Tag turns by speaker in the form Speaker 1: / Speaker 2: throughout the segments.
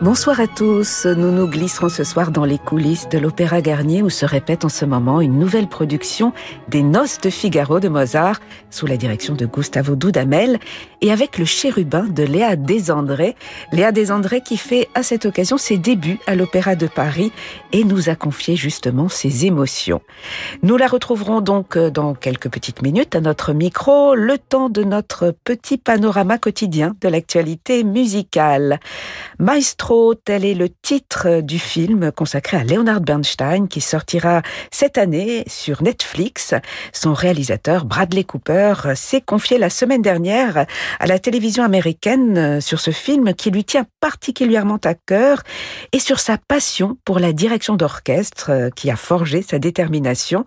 Speaker 1: Bonsoir à tous. Nous nous glisserons ce soir dans les coulisses de l'Opéra Garnier où se répète en ce moment une nouvelle production des Noces de Figaro de Mozart sous la direction de Gustavo Dudamel et avec le chérubin de Léa Desandré. Léa Desandré qui fait à cette occasion ses débuts à l'Opéra de Paris et nous a confié justement ses émotions. Nous la retrouverons donc dans quelques petites minutes à notre micro, le temps de notre petit panorama quotidien de l'actualité musicale. Maestro tel est le titre du film consacré à Leonard Bernstein qui sortira cette année sur Netflix. Son réalisateur Bradley Cooper s'est confié la semaine dernière à la télévision américaine sur ce film qui lui tient particulièrement à cœur et sur sa passion pour la direction d'orchestre qui a forgé sa détermination.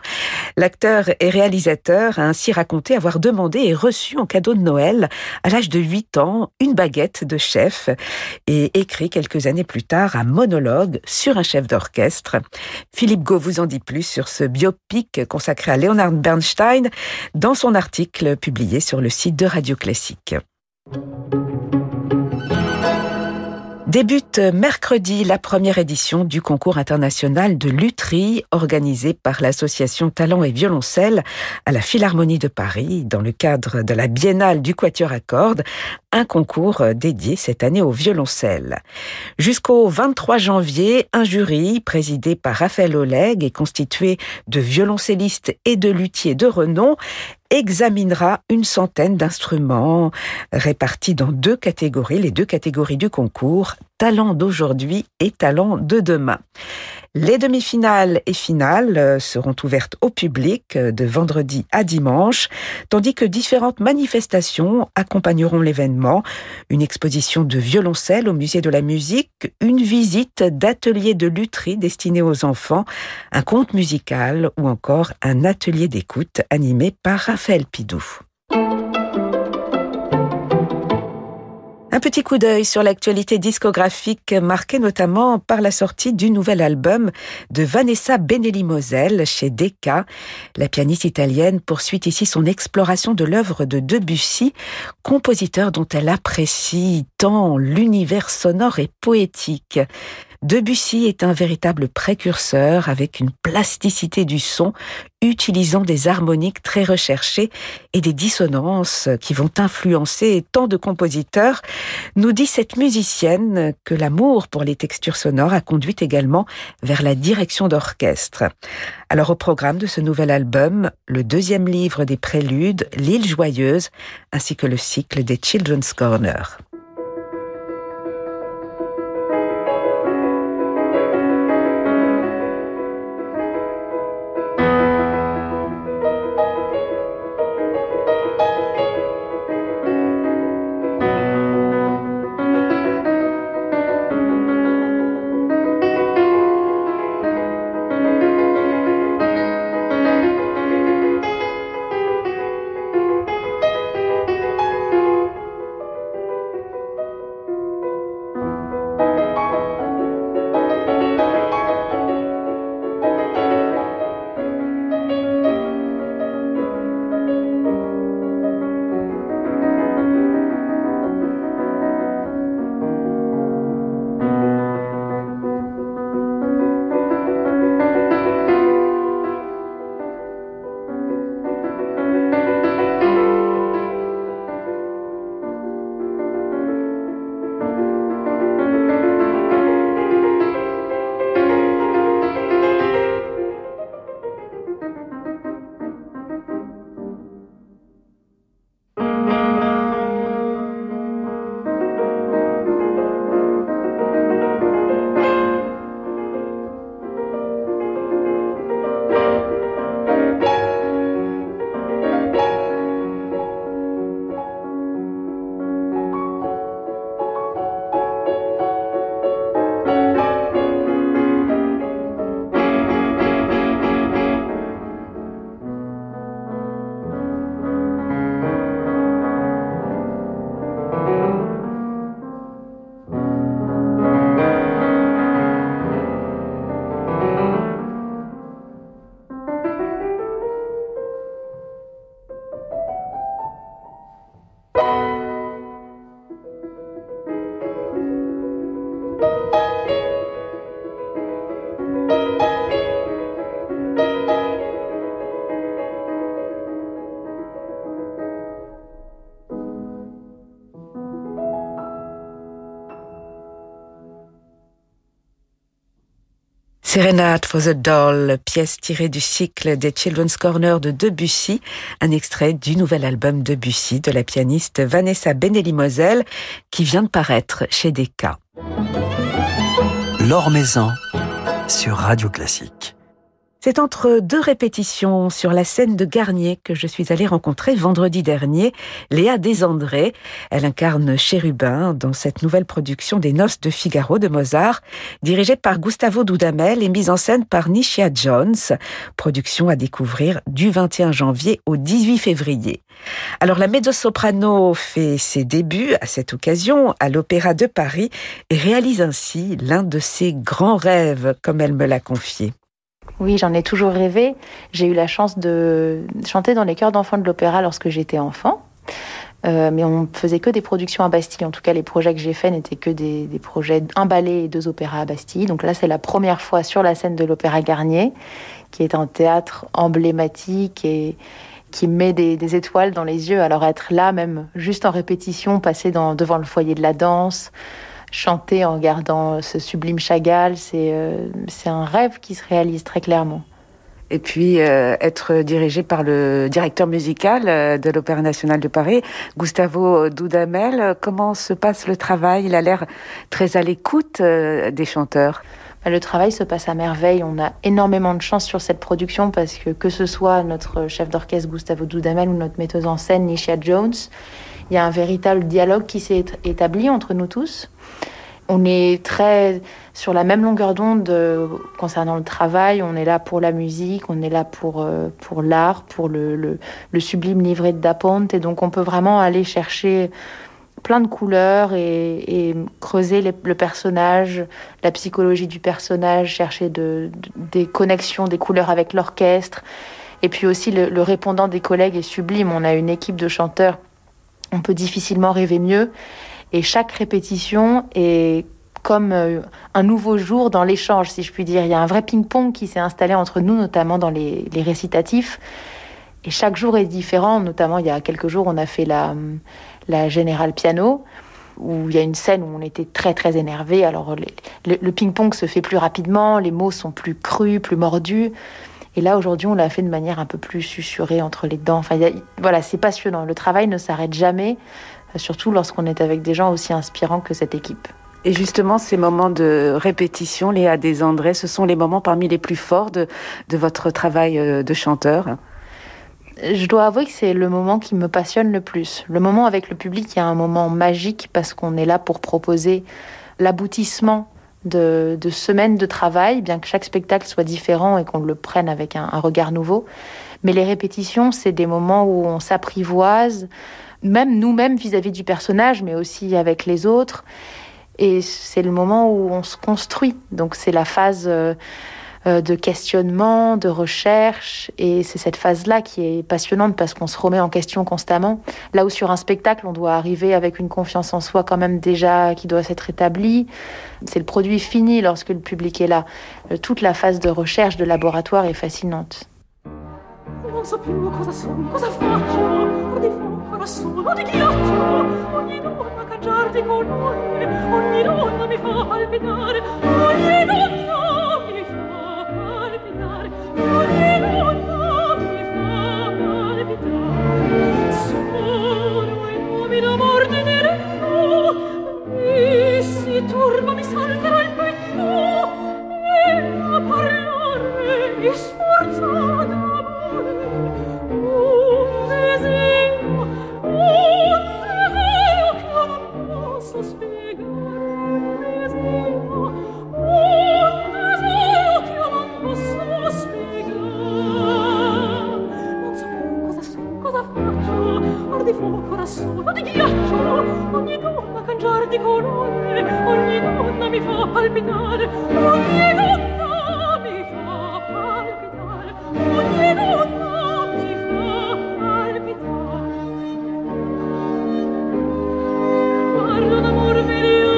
Speaker 1: L'acteur et réalisateur a ainsi raconté avoir demandé et reçu en cadeau de Noël à l'âge de 8 ans une baguette de chef et écrit quelques années plus tard un monologue sur un chef d'orchestre. Philippe Gau vous en dit plus sur ce biopic consacré à Leonard Bernstein dans son article publié sur le site de Radio Classique. Débute mercredi la première édition du concours international de lutherie organisé par l'association Talent et Violoncelle à la Philharmonie de Paris dans le cadre de la Biennale du Quatuor à cordes, un concours dédié cette année au violoncelle. Jusqu'au 23 janvier, un jury présidé par Raphaël Oleg et constitué de violoncellistes et de luthiers de renom examinera une centaine d'instruments répartis dans deux catégories, les deux catégories du concours, talent d'aujourd'hui et talent de demain. Les demi-finales et finales euh, seront ouvertes au public euh, de vendredi à dimanche, tandis que différentes manifestations accompagneront l'événement. Une exposition de violoncelle au musée de la musique, une visite d'atelier de lutherie destiné aux enfants, un conte musical ou encore un atelier d'écoute animé par Raphaël Pidou. Un petit coup d'œil sur l'actualité discographique marquée notamment par la sortie du nouvel album de Vanessa Benelli-Moselle chez Decca. La pianiste italienne poursuit ici son exploration de l'œuvre de Debussy, compositeur dont elle apprécie tant l'univers sonore et poétique. Debussy est un véritable précurseur avec une plasticité du son, utilisant des harmoniques très recherchées et des dissonances qui vont influencer tant de compositeurs, nous dit cette musicienne que l'amour pour les textures sonores a conduit également vers la direction d'orchestre. Alors au programme de ce nouvel album, le deuxième livre des préludes, L'île joyeuse, ainsi que le cycle des Children's Corner. Serenade for the Doll, pièce tirée du cycle des Children's Corner de Debussy, un extrait du nouvel album Debussy de la pianiste Vanessa Benelli-Moselle qui vient de paraître chez Decca.
Speaker 2: L'Or Maison sur Radio Classique.
Speaker 1: C'est entre deux répétitions sur la scène de Garnier que je suis allée rencontrer vendredi dernier Léa Desandré. Elle incarne Chérubin dans cette nouvelle production des Noces de Figaro de Mozart, dirigée par Gustavo Dudamel et mise en scène par Nisha Jones. Production à découvrir du 21 janvier au 18 février. Alors la mezzo-soprano fait ses débuts à cette occasion à l'Opéra de Paris et réalise ainsi l'un de ses grands rêves, comme elle me l'a confié.
Speaker 3: Oui, j'en ai toujours rêvé. J'ai eu la chance de chanter dans les chœurs d'enfants de l'opéra lorsque j'étais enfant. Euh, mais on faisait que des productions à Bastille. En tout cas, les projets que j'ai faits n'étaient que des, projets un ballet et deux opéras à Bastille. Donc là, c'est la première fois sur la scène de l'Opéra Garnier, qui est un théâtre emblématique et qui met des, étoiles dans les yeux. Alors être là, même juste en répétition, passer devant le foyer de la danse, chanter en regardant ce sublime Chagall, euh, c'est un rêve qui se réalise très clairement.
Speaker 1: Et puis euh, être dirigé par le directeur musical euh, de l'Opéra national de Paris, Gustavo Dudamel. Comment se passe le travail? Il a l'air très à l'écoute des chanteurs.
Speaker 3: Bah, le travail se passe à merveille. On a énormément de chance sur cette production parce que que ce soit notre chef d'orchestre Gustavo Dudamel ou notre metteuse en scène Nisha Jones, il y a un véritable dialogue qui s'est établi entre nous tous. On est très sur la même longueur d'onde euh, concernant le travail. On est là pour la musique, on est là pour, euh, l'art, pour le, sublime livret de Da Ponte. Et donc on peut vraiment aller chercher plein de couleurs et, creuser le personnage, la psychologie du personnage, chercher de, des connexions, des couleurs avec l'orchestre. Et puis aussi le répondant des collègues est sublime. On a une équipe de chanteurs on peut difficilement rêver mieux. Et chaque répétition est comme euh, un nouveau jour dans l'échange, si je puis dire. Il y a un vrai ping-pong qui s'est installé entre nous, notamment dans les, récitatifs. Et chaque jour est différent. Notamment, il y a quelques jours, on a fait la, la générale piano, où il y a une scène où on était très très énervé. Alors le ping-pong se fait plus rapidement, les mots sont plus crus, plus mordus. Et là, aujourd'hui, on l'a fait de manière un peu plus susurrée entre les dents. Enfin, voilà, c'est passionnant. Le travail ne s'arrête jamais, surtout lorsqu'on est avec des gens aussi inspirants que cette équipe.
Speaker 1: Et justement, ces moments de répétition, Léa Desandré, ce sont les moments parmi les plus forts de, de votre travail euh, de chanteur
Speaker 3: je dois avouer que c'est le moment qui me passionne le plus. Le moment avec le public, il y a un moment magique parce qu'on est là pour proposer l'aboutissement de, semaines de travail, bien que chaque spectacle soit différent et qu'on le prenne avec un, regard nouveau. Mais les répétitions, c'est des moments où on s'apprivoise, même nous-mêmes vis-à-vis du personnage, mais aussi avec les autres. Et c'est le moment où on se construit. Donc c'est la phase euh, euh, de questionnement, de recherche. Et c'est cette phase-là qui est passionnante parce qu'on se remet en question constamment. Là où sur un spectacle, on doit arriver avec une confiance en soi quand même déjà qui doit s'être établie. C'est le produit fini lorsque le public est là. Euh, toute la phase de recherche, de laboratoire est fascinante. ma solo di ghiaccio ogni donna cangiarti con noi ogni donna mi fa palpitare ogni donna Perdona, amor, venido.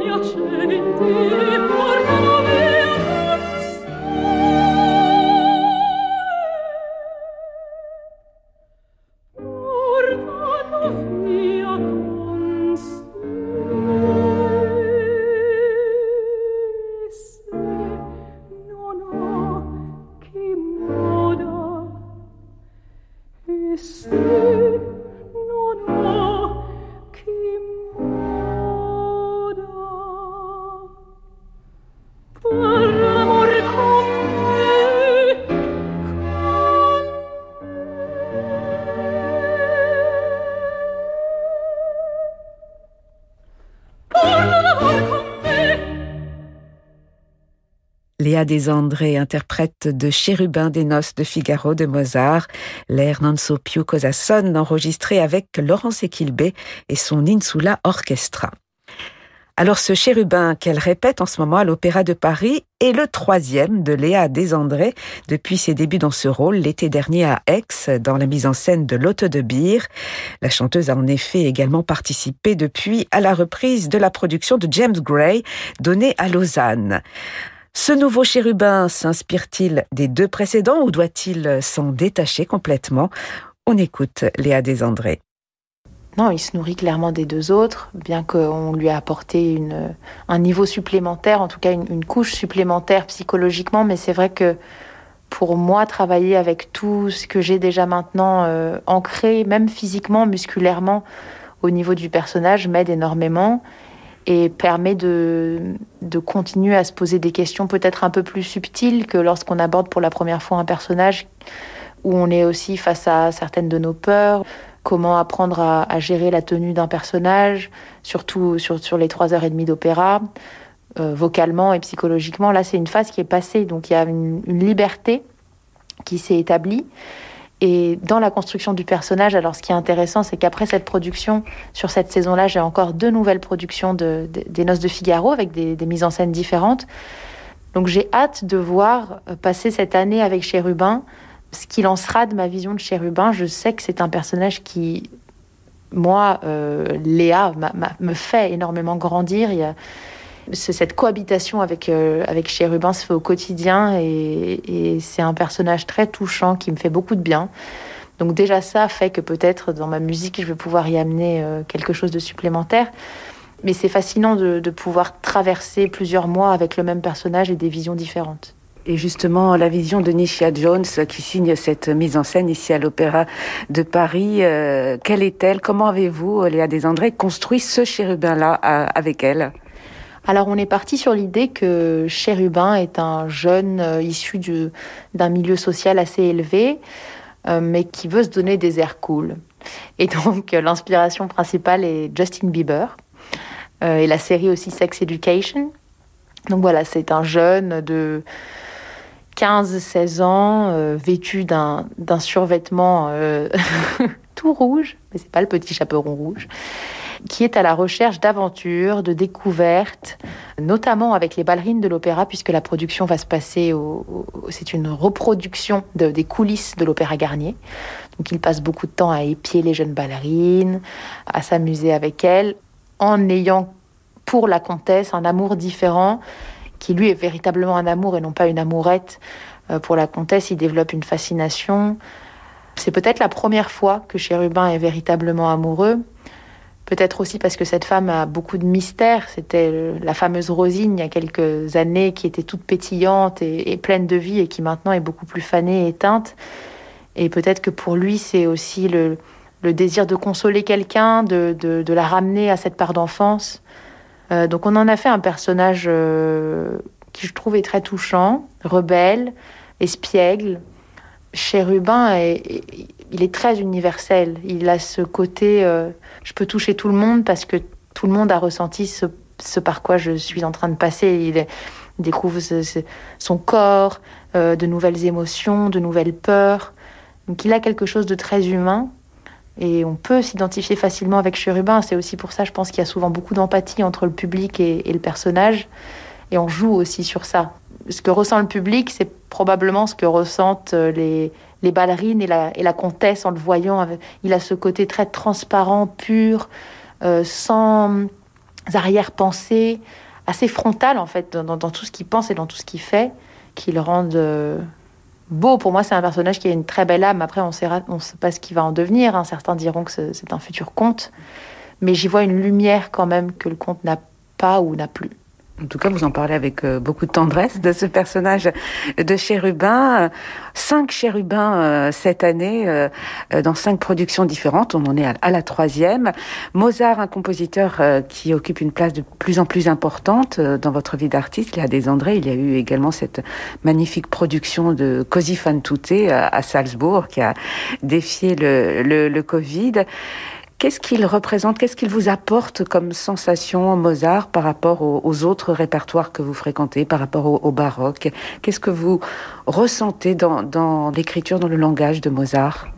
Speaker 3: gli accenti
Speaker 1: Léa Desandré interprète de Chérubin des Noces de Figaro de Mozart, l'air Non so più cosa son enregistré avec Laurence Equilbé et son Insula Orchestra. Alors ce chérubin qu'elle répète en ce moment à l'Opéra de Paris est le troisième de Léa Desandré depuis ses débuts dans ce rôle l'été dernier à Aix dans la mise en scène de l'Hôte de Beer. La chanteuse a en effet également participé depuis à la reprise de la production de James Gray donnée à Lausanne. Ce nouveau chérubin s'inspire-t-il des deux précédents ou doit-il s'en détacher complètement? On écoute Léa Desandré.
Speaker 3: Non, il se nourrit clairement des deux autres, bien qu'on lui ait apporté un niveau supplémentaire, en tout cas une, couche supplémentaire psychologiquement, mais c'est vrai que pour moi, travailler avec tout ce que j'ai déjà maintenant euh, ancré, même physiquement, musculairement, au niveau du personnage, m'aide énormément et permet de, de continuer à se poser des questions peut-être un peu plus subtiles que lorsqu'on aborde pour la première fois un personnage où on est aussi face à certaines de nos peurs, comment apprendre à, gérer la tenue d'un personnage, surtout sur, sur les trois heures et demie d'opéra, euh, vocalement et psychologiquement. Là, c'est une phase qui est passée, donc il y a une liberté qui s'est établie. Et dans la construction du personnage, alors ce qui est intéressant, c'est qu'après cette production, sur cette saison-là, j'ai encore deux nouvelles productions de, des Noces de Figaro avec des, mises en scène différentes. Donc j'ai hâte de voir euh, passer cette année avec Chérubin ce qu'il en sera de ma vision de Chérubin. Je sais que c'est un personnage qui, moi, euh, Léa, me fait énormément grandir. Cette cohabitation avec, euh, avec Chérubin se fait au quotidien et, c'est un personnage très touchant qui me fait beaucoup de bien. Donc déjà ça fait que peut-être dans ma musique je vais pouvoir y amener euh, quelque chose de supplémentaire. Mais c'est fascinant de, pouvoir traverser plusieurs mois avec le même personnage et des visions différentes.
Speaker 1: Et justement, la vision de Nisha Jones qui signe cette mise en scène ici à l'Opéra de Paris, euh, quelle est-elle? Comment avez-vous, Léa Desandré, construit ce chérubin-là avec elle?
Speaker 3: Alors on est parti sur l'idée que Chérubin est un jeune euh, issu d'un milieu social assez élevé, euh, mais qui veut se donner des airs cool. Et donc euh, l'inspiration principale est Justin Bieber et la série aussi Sex Education. Donc voilà, c'est un jeune de 15-16 ans, vêtu d'un survêtement tout rouge, mais c'est pas le petit chaperon rouge, qui est à la recherche d'aventures, de découvertes, notamment avec les ballerines de l'opéra, puisque la production va se passer au, c'est une reproduction des coulisses de l'opéra Garnier. Donc il passe beaucoup de temps à épier les jeunes ballerines, à s'amuser avec elles, en ayant pour la comtesse un amour différent, qui lui est véritablement un amour et non pas une amourette. Euh, pour la comtesse, il développe une fascination. C'est peut-être la première fois que Chérubin est véritablement amoureux. Peut-être aussi parce que cette femme a beaucoup de mystère. C'était la fameuse Rosine il y a quelques années qui était toute pétillante et, pleine de vie et qui maintenant est beaucoup plus fanée et éteinte. Et peut-être que pour lui, c'est aussi le, désir de consoler quelqu'un, de, la ramener à cette part d'enfance. Euh, donc on en a fait un personnage euh, qui je trouvais très touchant, rebelle, espiègle. Chérubin est il est très universel. Il a ce côté, euh, je peux toucher tout le monde parce que tout le monde a ressenti ce, par quoi je suis en train de passer. Il, découvre son corps, euh, de nouvelles émotions, de nouvelles peurs. Donc il a quelque chose de très humain et on peut s'identifier facilement avec Chérubin. C'est aussi pour ça, je pense qu'il y a souvent beaucoup d'empathie entre le public et, le personnage. Et on joue aussi sur ça. Ce que ressent le public, c'est probablement ce que ressentent euh, les, les ballerines et la, comtesse en le voyant. Il a ce côté très transparent, pur, euh, sans arrière-pensée, assez frontal en fait dans, tout ce qu'il pense et dans tout ce qu'il fait, qui le rend euh, beau. Pour moi, c'est un personnage qui a une très belle âme. Après, on ne sait pas ce qu'il va en devenir. Hein. Certains diront que c'est un futur conte. Mais j'y vois une lumière quand même que le conte n'a pas ou n'a plus.
Speaker 1: En tout cas, vous en parlez avec euh, beaucoup de tendresse de ce personnage de chérubin. Cinq chérubins euh, cette année, euh, dans cinq productions différentes. On en est à la troisième. Mozart, un compositeur qui occupe une place de plus en plus importante dans votre vie d'artiste. Il y a des André, il y a eu également cette magnifique production de Così fan tutte à Salzbourg qui a défié le Covid. Qu'est-ce qu'il représente Qu'est-ce qu'il vous apporte comme sensation Mozart par rapport aux, autres répertoires que vous fréquentez, par rapport au, baroque? Qu'est-ce que vous ressentez dans, l'écriture, dans le langage de Mozart?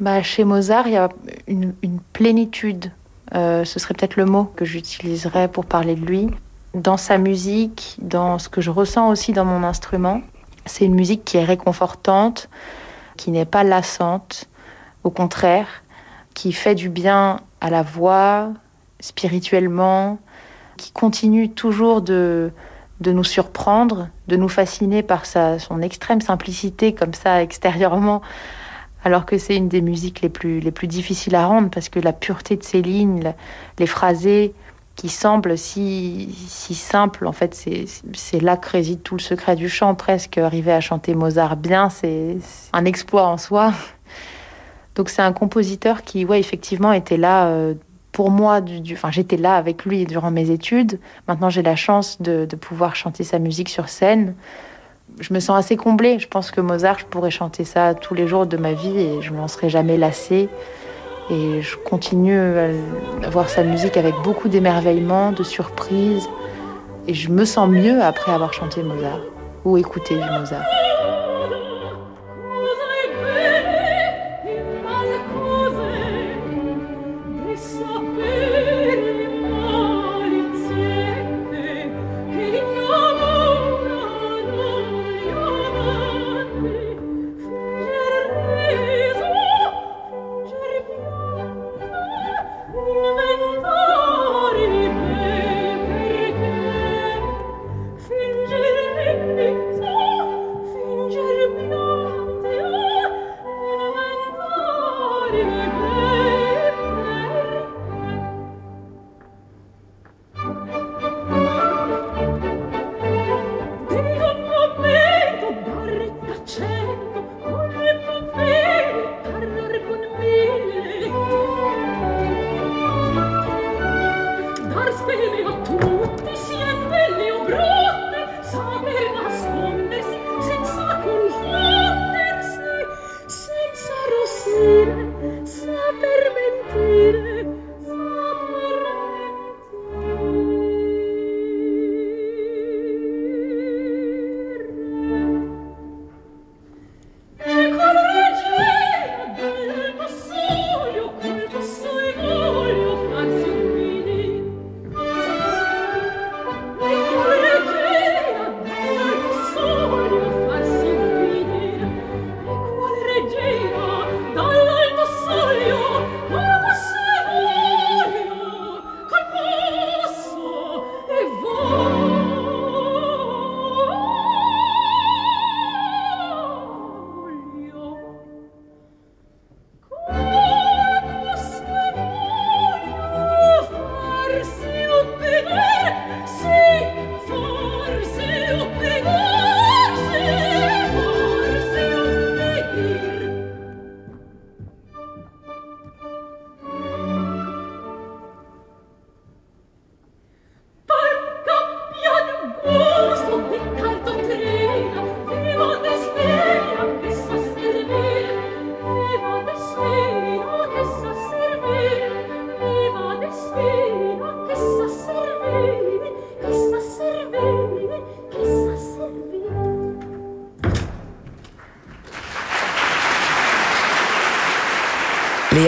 Speaker 3: Bah, Chez Mozart, il y a une, plénitude. Euh, ce serait peut-être le mot que j'utiliserais pour parler de lui. Dans sa musique, dans ce que je ressens aussi dans mon instrument, c'est une musique qui est réconfortante, qui n'est pas lassante. Au contraire, qui fait du bien à la voix, spirituellement, qui continue toujours de, de nous surprendre, de nous fasciner par sa, son extrême simplicité comme ça extérieurement, alors que c'est une des musiques les plus, les plus difficiles à rendre parce que la pureté de ses lignes, les phrasés qui semblent si, si simples, en fait c'est là que réside tout le secret du chant presque. Arriver à chanter Mozart bien, c'est un exploit en soi. Donc c'est un compositeur qui, ouais, effectivement, était là euh, pour moi. Du, enfin, j'étais là avec lui durant mes études. Maintenant, j'ai la chance de, pouvoir chanter sa musique sur scène. Je me sens assez comblée. Je pense que Mozart, je pourrais chanter ça tous les jours de ma vie et je ne m'en serais jamais lassée. Et je continue à voir sa musique avec beaucoup d'émerveillement, de surprise. Et je me sens mieux après avoir chanté Mozart ou écouté du Mozart.
Speaker 4: Come on.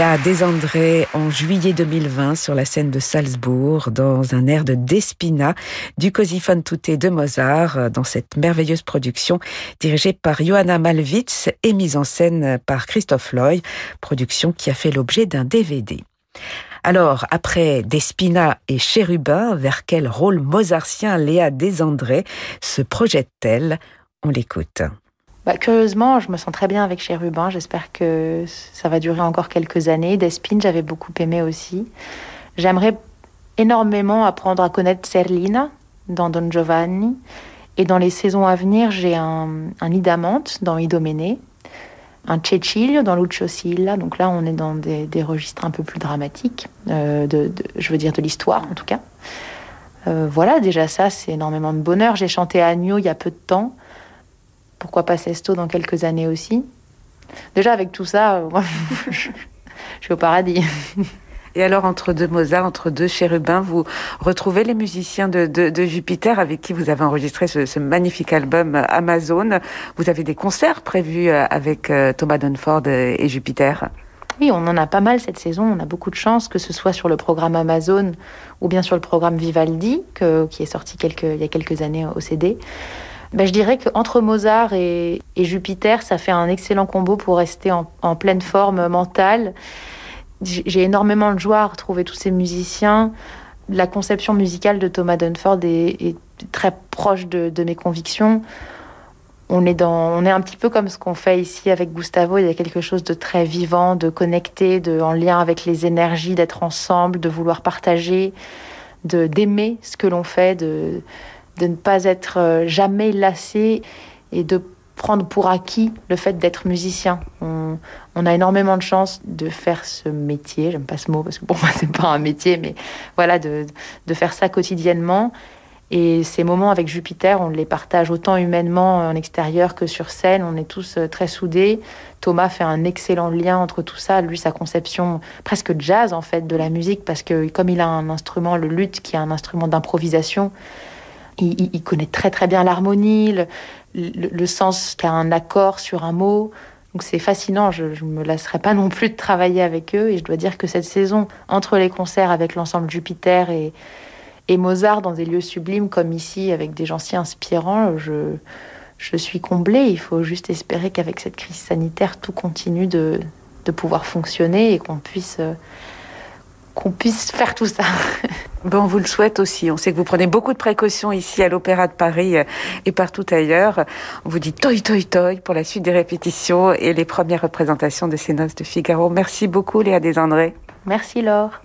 Speaker 1: Léa Desandré en juillet 2020 sur la scène de Salzbourg dans un air de Despina du Così fan tutte de Mozart dans cette merveilleuse production dirigée par Johanna Malwitz et mise en scène par Christophe Loy, production qui a fait l'objet d'un DVD. Alors, après Despina et Chérubin, vers quel rôle mozartien Léa Desandré se projette-t-elle? On l'écoute.
Speaker 3: Bah, curieusement, je me sens très bien avec Chérubin. J'espère que ça va durer encore quelques années. Despine, j'avais beaucoup aimé aussi. J'aimerais énormément apprendre à connaître Serlina dans Don Giovanni. Et dans les saisons à venir, j'ai un, un Idamante dans Idoménée, un Cecilio dans Lucio Silla. Donc là, on est dans des, registres un peu plus dramatiques, euh, je veux dire de l'histoire en tout cas. Euh, voilà, déjà ça, c'est énormément de bonheur. J'ai chanté Agneau il y a peu de temps pourquoi pas Sesto dans quelques années aussi. Déjà, avec tout ça, euh, je, suis au paradis.
Speaker 1: Et alors, entre deux Mozart, entre deux chérubins, vous retrouvez les musiciens de, Jupiter avec qui vous avez enregistré ce, magnifique album Amazon. Vous avez des concerts prévus euh, avec euh, Thomas Dunford et Jupiter
Speaker 3: oui, on en a pas mal cette saison. On a beaucoup de chance, que ce soit sur le programme Amazon ou bien sur le programme Vivaldi, qui est sorti il y a quelques années au CD ben, Je dirais qu'entre Mozart et, Jupiter, ça fait un excellent combo pour rester en, pleine forme mentale. J'ai énormément de joie à retrouver tous ces musiciens. La conception musicale de Thomas Dunford est, très proche de, mes convictions. On est, dans, on est un petit peu comme ce qu'on fait ici avec Gustavo. Il y a quelque chose de très vivant, de connecté, de, en lien avec les énergies, d'être ensemble, de vouloir partager, d'aimer ce que l'on fait, de ne pas être euh, jamais lassé et de prendre pour acquis le fait d'être musicien. On, a énormément de chance de faire ce métier, j'aime pas ce mot parce que pour moi c'est pas un métier, mais voilà, de, faire ça quotidiennement. Et ces moments avec Jupiter, on les partage autant humainement en extérieur que sur scène. On est tous euh, très soudés. Thomas fait un excellent lien entre tout ça. Lui, sa conception presque jazz en fait de la musique, parce que comme il a un instrument, le luth, qui est un instrument d'improvisation, il, connaît très très bien l'harmonie, le, sens qu'a un accord sur un mot. Donc c'est fascinant, je ne me lasserai pas non plus de travailler avec eux. Et je dois dire que cette saison, entre les concerts avec l'ensemble Jupiter et, Mozart dans des lieux sublimes comme ici, avec des gens si inspirants, je, je suis comblée. Il faut juste espérer qu'avec cette crise sanitaire, tout continue de, de pouvoir fonctionner et qu'on puisse... Euh, qu'on puisse faire tout ça.
Speaker 1: Bon, on vous le souhaite aussi. On sait que vous prenez beaucoup de précautions ici à l'Opéra de Paris euh, et partout ailleurs. On vous dit toi, toi, toi pour la suite des répétitions et les premières représentations de ces noces de Figaro. Merci beaucoup, Léa Desandré.
Speaker 3: Merci, Laure.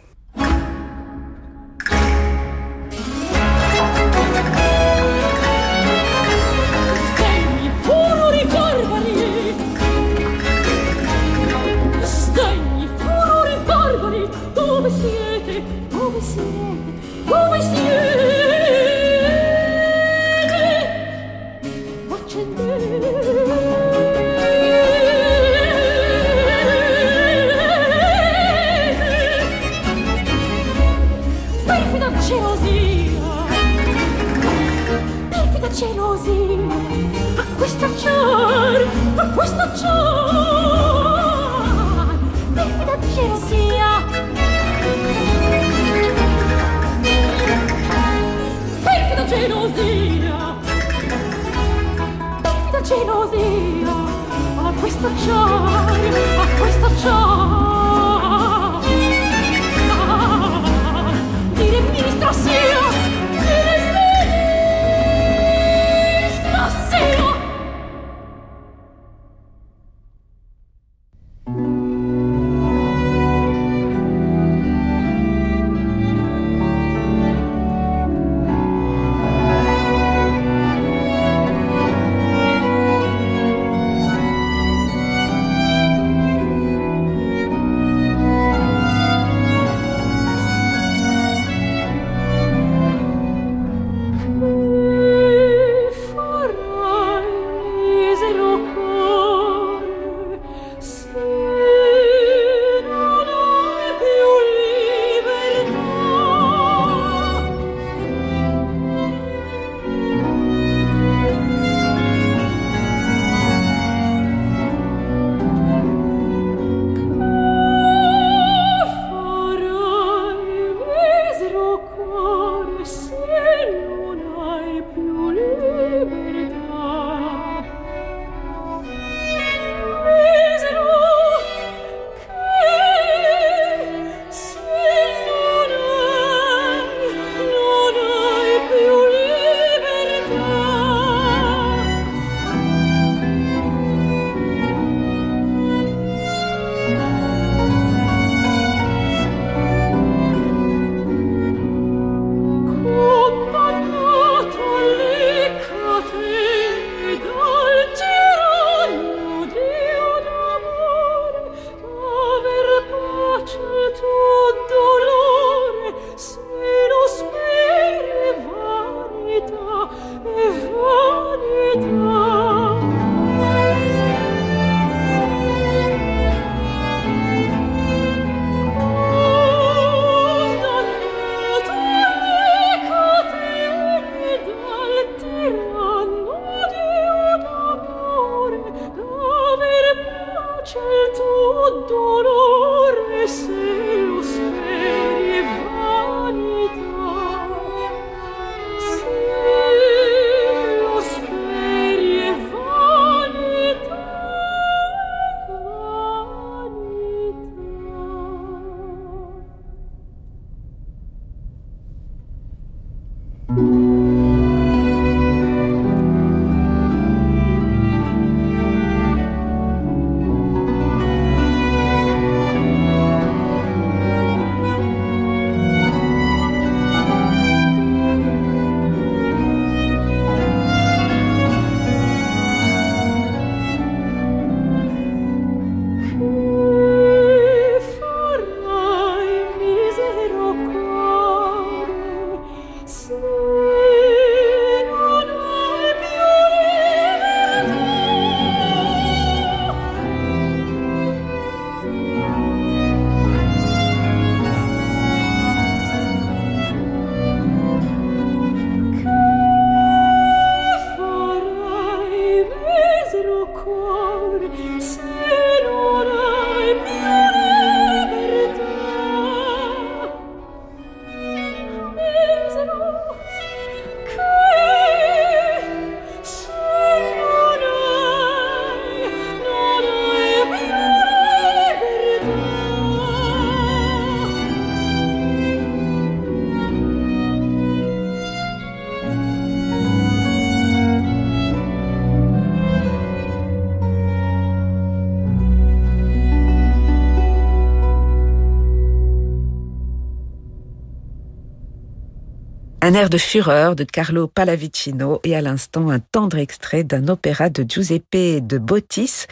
Speaker 1: Un air de fureur de Carlo Pallavicino et à l'instant un tendre extrait d'un opéra de Giuseppe de Bottis.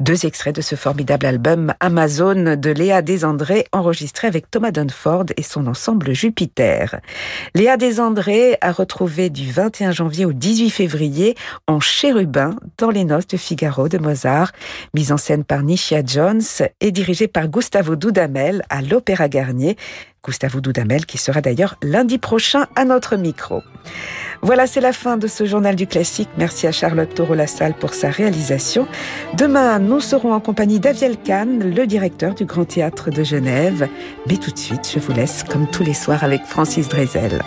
Speaker 1: Deux extraits de ce formidable album Amazon de Léa Desandré enregistré avec Thomas Dunford et son ensemble Jupiter. Léa Desandré a retrouvé du 21 janvier au 18 février en Chérubin dans les noces de Figaro de Mozart, mise en scène par Nishia Jones et dirigée par Gustavo Dudamel à l'Opéra Garnier. Gustavo Dudamel qui sera d'ailleurs lundi prochain à notre micro. Voilà, c'est la fin de ce journal du classique. Merci à Charlotte Taureau-Lassalle pour sa réalisation. Demain, nous serons en compagnie d'Aviel Kahn, le directeur du Grand Théâtre de Genève. Mais tout de suite, je vous laisse comme tous les soirs avec Francis Drezel.